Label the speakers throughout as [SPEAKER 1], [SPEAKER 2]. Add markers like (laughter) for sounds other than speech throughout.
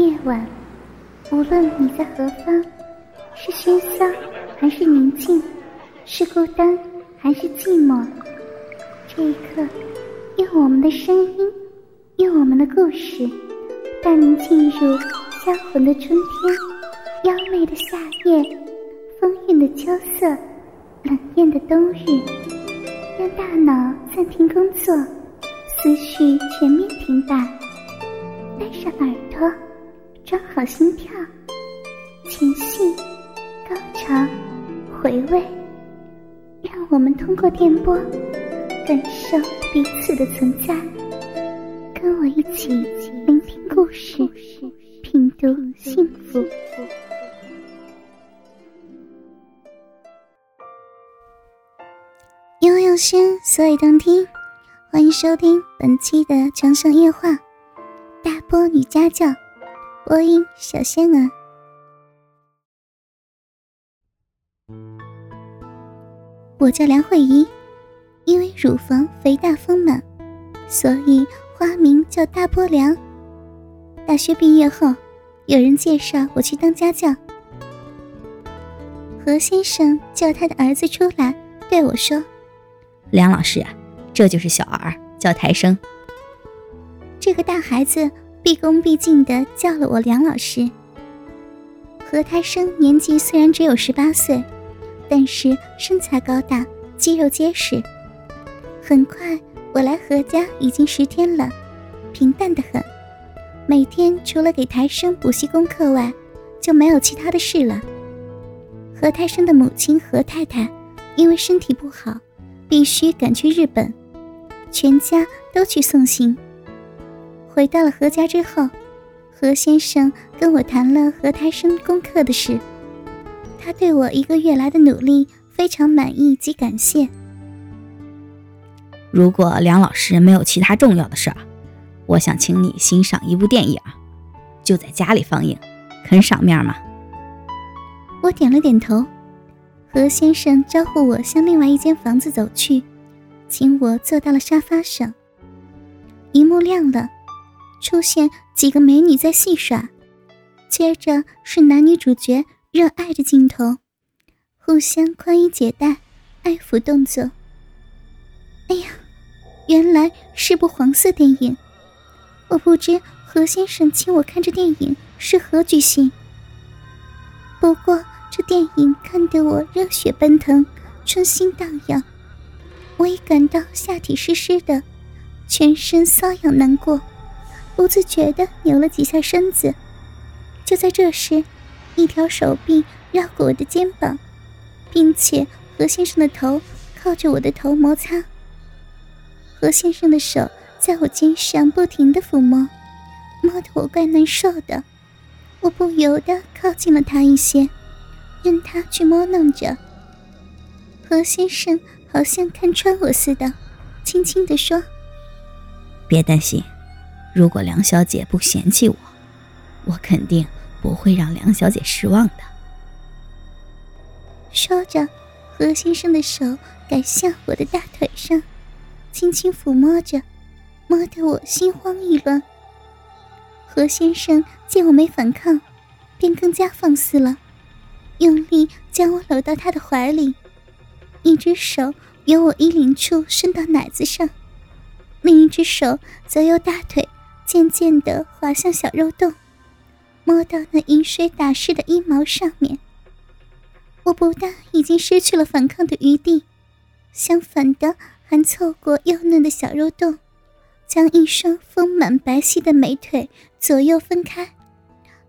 [SPEAKER 1] 夜晚，无论你在何方，是喧嚣还是宁静，是孤单还是寂寞，这一刻，用我们的声音，用我们的故事，带您进入销魂的春天，妖媚的夏夜，风韵的秋色，冷艳的冬日，让大脑暂停工作，思绪全面停摆，带上耳朵。装好心跳，前戏、高潮、回味，让我们通过电波感受彼此的存在。跟我一起聆听故事，品读幸福。
[SPEAKER 2] 因为用心，所以动听。欢迎收听本期的《长生夜话》，大波女家教。播音小仙儿，我叫梁慧怡，因为乳房肥大丰满，所以花名叫大波梁。大学毕业后，有人介绍我去当家教。何先生叫他的儿子出来对我说：“
[SPEAKER 3] 梁老师啊，这就是小儿，叫台生。
[SPEAKER 2] 这个大孩子。”毕恭毕敬地叫了我梁老师。何太生年纪虽然只有十八岁，但是身材高大，肌肉结实。很快，我来何家已经十天了，平淡的很。每天除了给台生补习功课外，就没有其他的事了。何太生的母亲何太太因为身体不好，必须赶去日本，全家都去送行。回到了何家之后，何先生跟我谈了何胎生功课的事。他对我一个月来的努力非常满意及感谢。
[SPEAKER 3] 如果梁老师没有其他重要的事儿，我想请你欣赏一部电影，就在家里放映，肯赏面吗？
[SPEAKER 2] 我点了点头。何先生招呼我向另外一间房子走去，请我坐到了沙发上。一幕亮了。出现几个美女在戏耍，接着是男女主角热爱的镜头，互相宽衣解带、爱抚动作。哎呀，原来是部黄色电影。我不知何先生请我看这电影是何居心。不过这电影看得我热血奔腾，春心荡漾，我已感到下体湿湿的，全身瘙痒难过。不自觉地扭了几下身子，就在这时，一条手臂绕过我的肩膀，并且何先生的头靠着我的头摩擦。何先生的手在我肩上不停地抚摸，摸得我怪难受的。我不由得靠近了他一些，任他去摸弄着。何先生好像看穿我似的，轻轻地说：“
[SPEAKER 3] 别担心。”如果梁小姐不嫌弃我，我肯定不会让梁小姐失望的。
[SPEAKER 2] 说着，何先生的手改向我的大腿上，轻轻抚摸着，摸得我心慌意乱。何先生见我没反抗，便更加放肆了，用力将我搂到他的怀里，一只手由我衣领处伸到奶子上，另一只手则由大腿。渐渐地滑向小肉洞，摸到那饮水打湿的阴毛上面。我不但已经失去了反抗的余地，相反的还凑过幼嫩的小肉洞，将一双丰满白皙的美腿左右分开，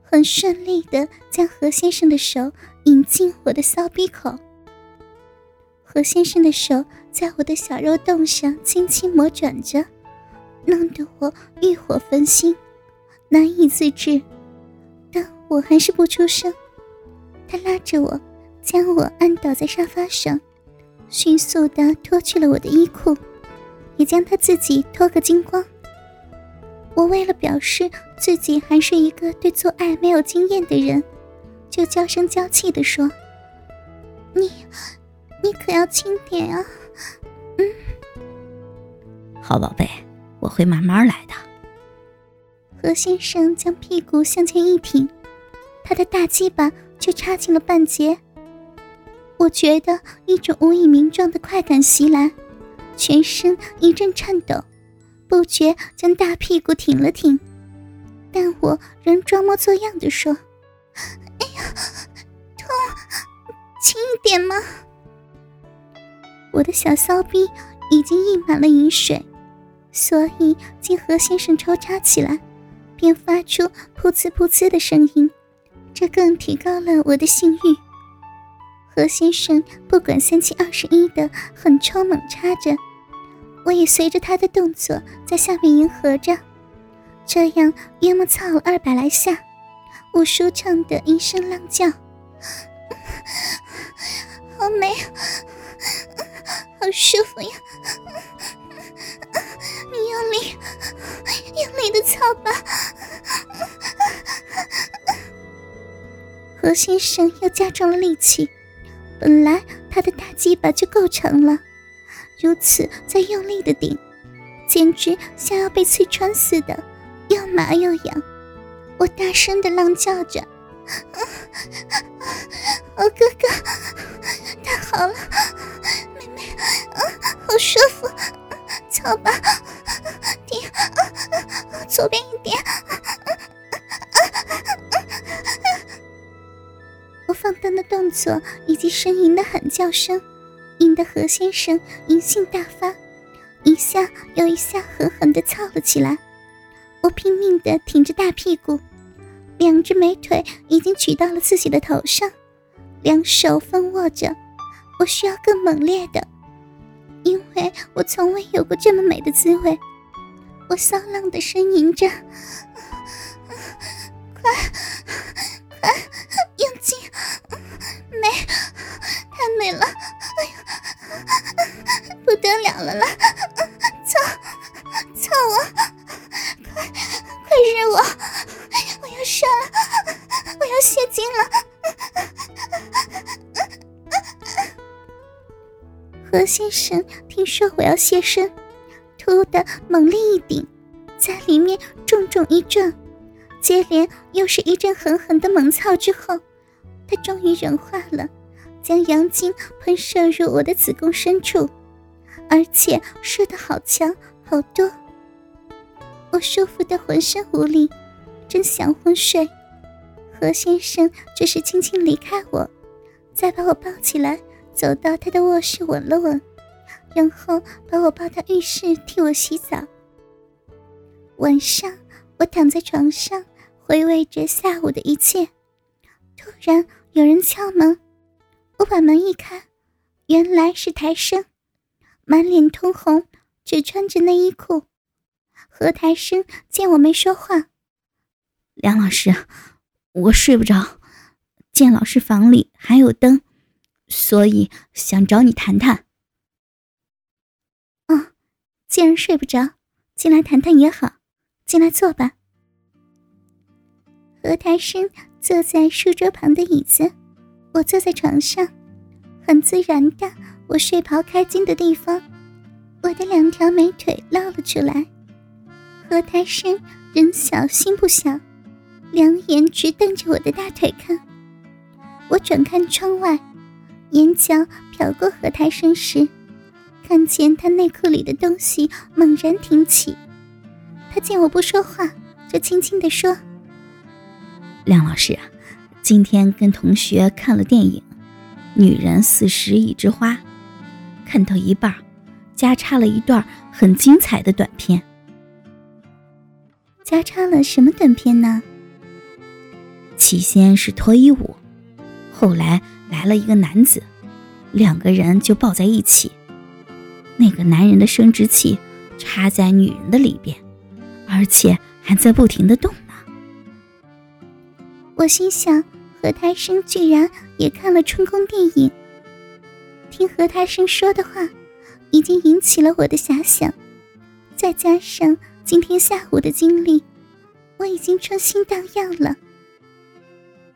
[SPEAKER 2] 很顺利地将何先生的手引进我的骚逼口。何先生的手在我的小肉洞上轻轻磨转着。弄得我欲火焚心，难以自制，但我还是不出声。他拉着我，将我按倒在沙发上，迅速地脱去了我的衣裤，也将他自己脱个精光。我为了表示自己还是一个对做爱没有经验的人，就娇声娇气地说：“你，你可要轻点啊！”嗯，
[SPEAKER 3] 好宝贝。我会慢慢来的。
[SPEAKER 2] 何先生将屁股向前一挺，他的大鸡巴就插进了半截。我觉得一种无以名状的快感袭来，全身一阵颤抖，不觉将大屁股挺了挺，但我仍装模作样的说：“哎呀，痛，轻一点嘛。”我的小骚逼已经溢满了饮水，所以见何先生抽插起来。便发出噗呲噗呲的声音，这更提高了我的性欲。何先生不管三七二十一的狠抽猛插着，我也随着他的动作在下面迎合着，这样约莫操了二百来下，我舒畅的一声浪叫：“ (laughs) 好美，好舒服呀！你用力，用力的操吧！”何先生又加重了力气，本来他的大鸡巴就够长了，如此再用力的顶，简直像要被刺穿似的，又麻又痒。我大声的浪叫着：“我哥哥，太好了，妹妹，啊好舒服，操吧，停，左边一点。”我放荡的动作以及呻吟的喊叫声，引得何先生淫性大发，一下又一下狠狠地操了起来。我拼命地挺着大屁股，两只美腿已经举到了自己的头上，两手分握着。我需要更猛烈的，因为我从未有过这么美的滋味。我骚浪的呻吟着：“，快！”说我要现身，突的猛力一顶，在里面重重一撞，接连又是一阵狠狠的猛操之后。他终于融化了，将阳精喷射入我的子宫深处，而且射得好强好多。我舒服的浑身无力，真想昏睡，何先生只是轻轻离开我，再把我抱起来，走到他的卧室吻了吻，然后把我抱到浴室替我洗澡。晚上，我躺在床上回味着下午的一切，突然。有人敲门，我把门一开，原来是台生，满脸通红，只穿着内衣裤。何台生见我没说话，
[SPEAKER 3] 梁老师，我睡不着，见老师房里还有灯，所以想找你谈谈。
[SPEAKER 2] 既然睡不着，进来谈谈也好，进来坐吧。何台生。坐在书桌旁的椅子，我坐在床上，很自然的，我睡袍开襟的地方，我的两条美腿露了出来。何台生人小心不小，两眼直瞪着我的大腿看。我转看窗外，眼角瞟过何台生时，看见他内裤里的东西猛然挺起。他见我不说话，就轻轻地说。
[SPEAKER 3] 梁老师啊，今天跟同学看了电影《女人四十已知花》，看到一半，加插了一段很精彩的短片。
[SPEAKER 2] 加插了什么短片呢？
[SPEAKER 3] 起先是脱衣舞，后来来了一个男子，两个人就抱在一起，那个男人的生殖器插在女人的里边，而且还在不停的动呢。
[SPEAKER 2] 我心想，何太生居然也看了春宫电影。听何太生说的话，已经引起了我的遐想。再加上今天下午的经历，我已经春心荡漾了。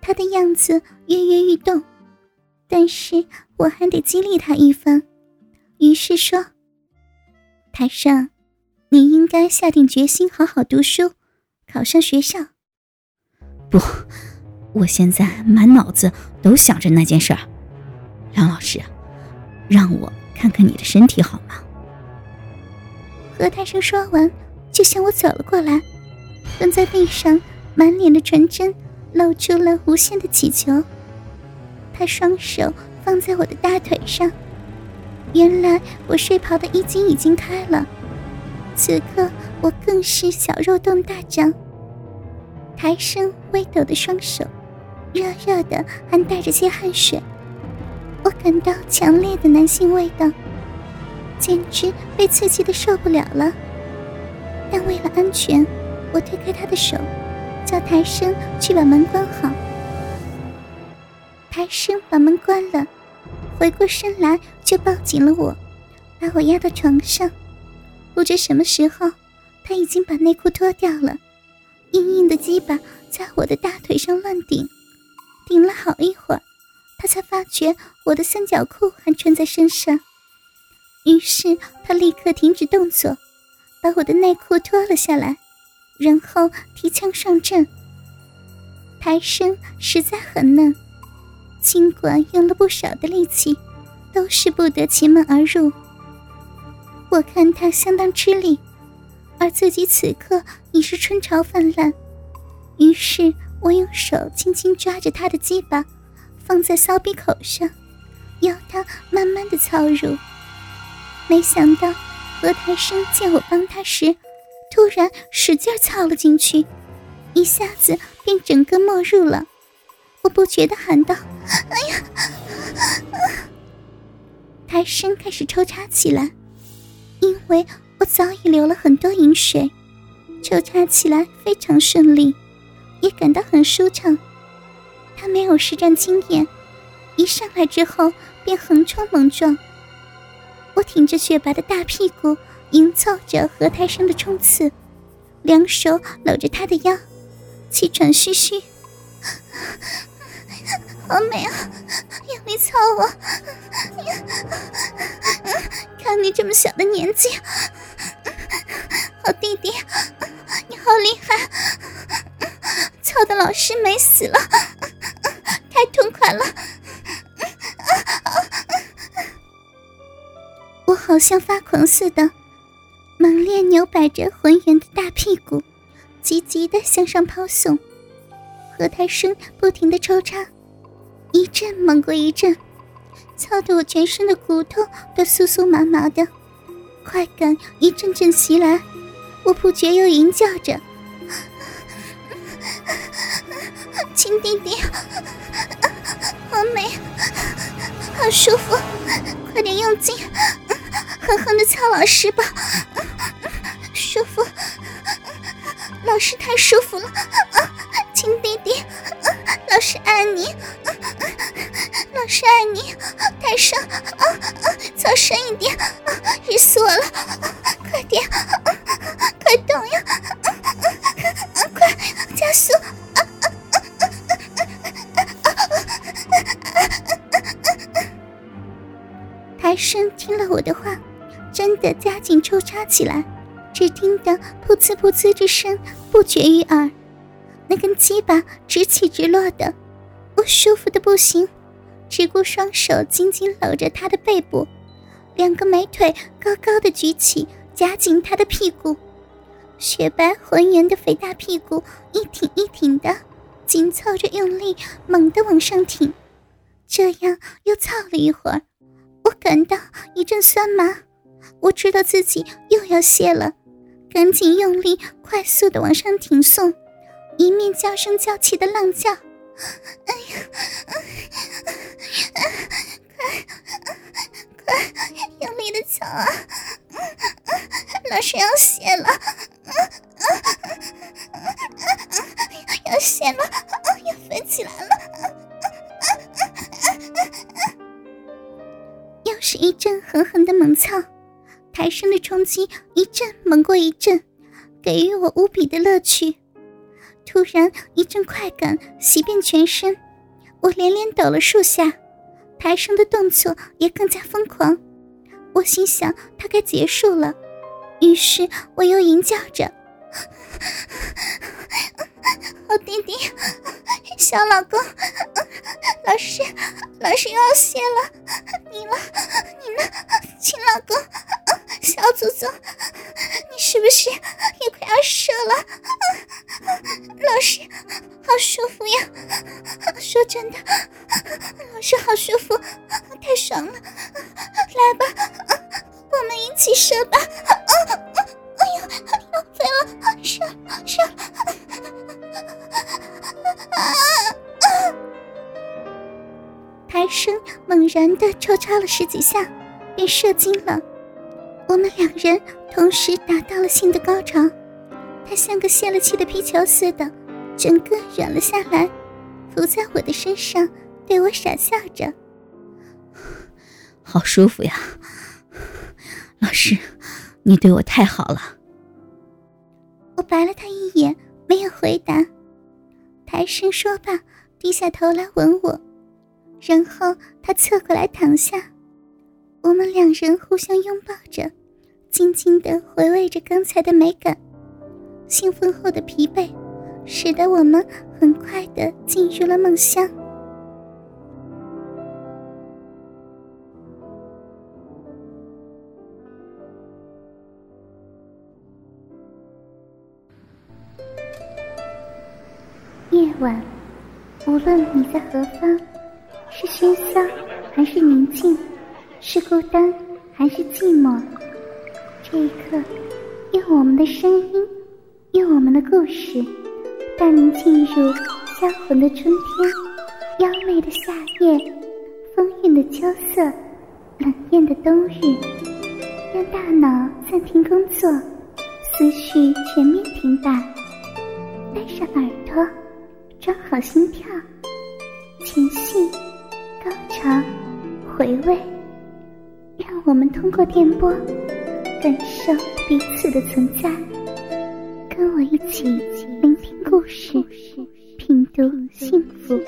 [SPEAKER 2] 他的样子跃跃欲动，但是我还得激励他一番。于是说：“台上，你应该下定决心好好读书，考上学校。
[SPEAKER 3] 不，我现在满脑子都想着那件事儿。梁老师，让我看看你的身体好吗？
[SPEAKER 2] 何太生说完，就向我走了过来，蹲在地上，满脸的纯真，露出了无限的乞求。他双手放在我的大腿上，原来我睡袍的衣襟已经开了，此刻我更是小肉洞大张，抬升微抖的双手，热热的，还带着些汗水，我感到强烈的男性味道。简直被刺激的受不了了，但为了安全，我推开他的手，叫抬升去把门关好。抬升把门关了，回过身来就抱紧了我，把我压到床上。不知什么时候，他已经把内裤脱掉了，硬硬的鸡巴在我的大腿上乱顶，顶了好一会儿，他才发觉我的三角裤还穿在身上。于是他立刻停止动作，把我的内裤脱了下来，然后提枪上阵。抬身实在很嫩，尽管用了不少的力气，都是不得其门而入。我看他相当吃力，而自己此刻已是春潮泛滥，于是我用手轻轻抓着他的鸡巴，放在骚逼口上，要他慢慢的操入。没想到何台生见我帮他时，突然使劲操了进去，一下子便整个没入了。我不觉地喊道：“哎呀！”台生开始抽插起来，因为我早已流了很多饮水，抽插起来非常顺利，也感到很舒畅。他没有实战经验，一上来之后便横冲猛撞。我挺着雪白的大屁股，迎凑着何太生的冲刺，两手搂着他的腰，气喘吁吁。好美啊！用力操我！看你这么小的年纪，好弟弟，你好厉害！操的老师没死了，太痛快了！我好像发狂似的，猛烈扭摆着浑圆的大屁股，急急的向上抛送。和太生不停的抽插，一阵猛过一阵，操得我全身的骨头都酥酥麻麻的，快感一阵阵袭来，我不觉又吟叫着：“亲弟弟，好美，好舒服，快点用劲！”狠狠的操老师吧，舒服，老师太舒服了，亲弟弟，老师爱你，老师爱你，太深，操深一点，热死我了，快点，快动呀，快加速！台生听了我的话。真的加紧抽插起来，只听得噗呲噗呲之声不绝于耳，那根鸡巴直起直落的，我舒服的不行，只顾双手紧紧搂着他的背部，两个美腿高高的举起，夹紧他的屁股，雪白浑圆的肥大屁股一挺一挺的，紧凑着用力，猛地往上挺，这样又操了一会儿，我感到一阵酸麻。我知道自己又要泄了，赶紧用力，快速的往上挺送，一面娇声娇气的浪叫：“哎呀，快快用力的操啊！老师要泄了，要泄了，要飞起来了！”又是一阵狠狠的猛操。台上的冲击一阵猛过一阵，给予我无比的乐趣。突然一阵快感袭遍全身，我连连抖了数下，台上的动作也更加疯狂。我心想他该结束了，于是我又吟叫着：“好 (laughs) 弟弟小老公，老师，老师又要谢了，你了，你呢，亲老公，小祖宗，你是不是也快要射了？老师，好舒服呀！说真的，老师好舒服，太爽了！来吧，我们一起射吧！哎呀，要飞了，射射！台生猛然的抽插了十几下，便射精了。我们两人同时达到了性的高潮，他像个泄了气的皮球似的，整个软了下来，伏在我的身上，对我傻笑着：“ (sighs)
[SPEAKER 3] 好舒服呀，(sighs) 老师，你对我太好了。”
[SPEAKER 2] 我白了他一眼，没有回答。抬身说罢，低下头来吻我。然后他侧过来躺下，我们两人互相拥抱着，静静的回味着刚才的美感。兴奋后的疲惫，使得我们很快的进入了梦乡。
[SPEAKER 1] 夜晚，无论你在何方。是喧嚣还是宁静？是孤单还是寂寞？这一刻，用我们的声音，用我们的故事，带您进入销魂的春天，妖媚的夏夜，风韵的秋色，冷艳的冬日。让大脑暂停工作，思绪全面停摆，带上耳朵，装好心跳，情绪。高潮，回味，让我们通过电波感受彼此的存在。跟我一起故事，品读幸福。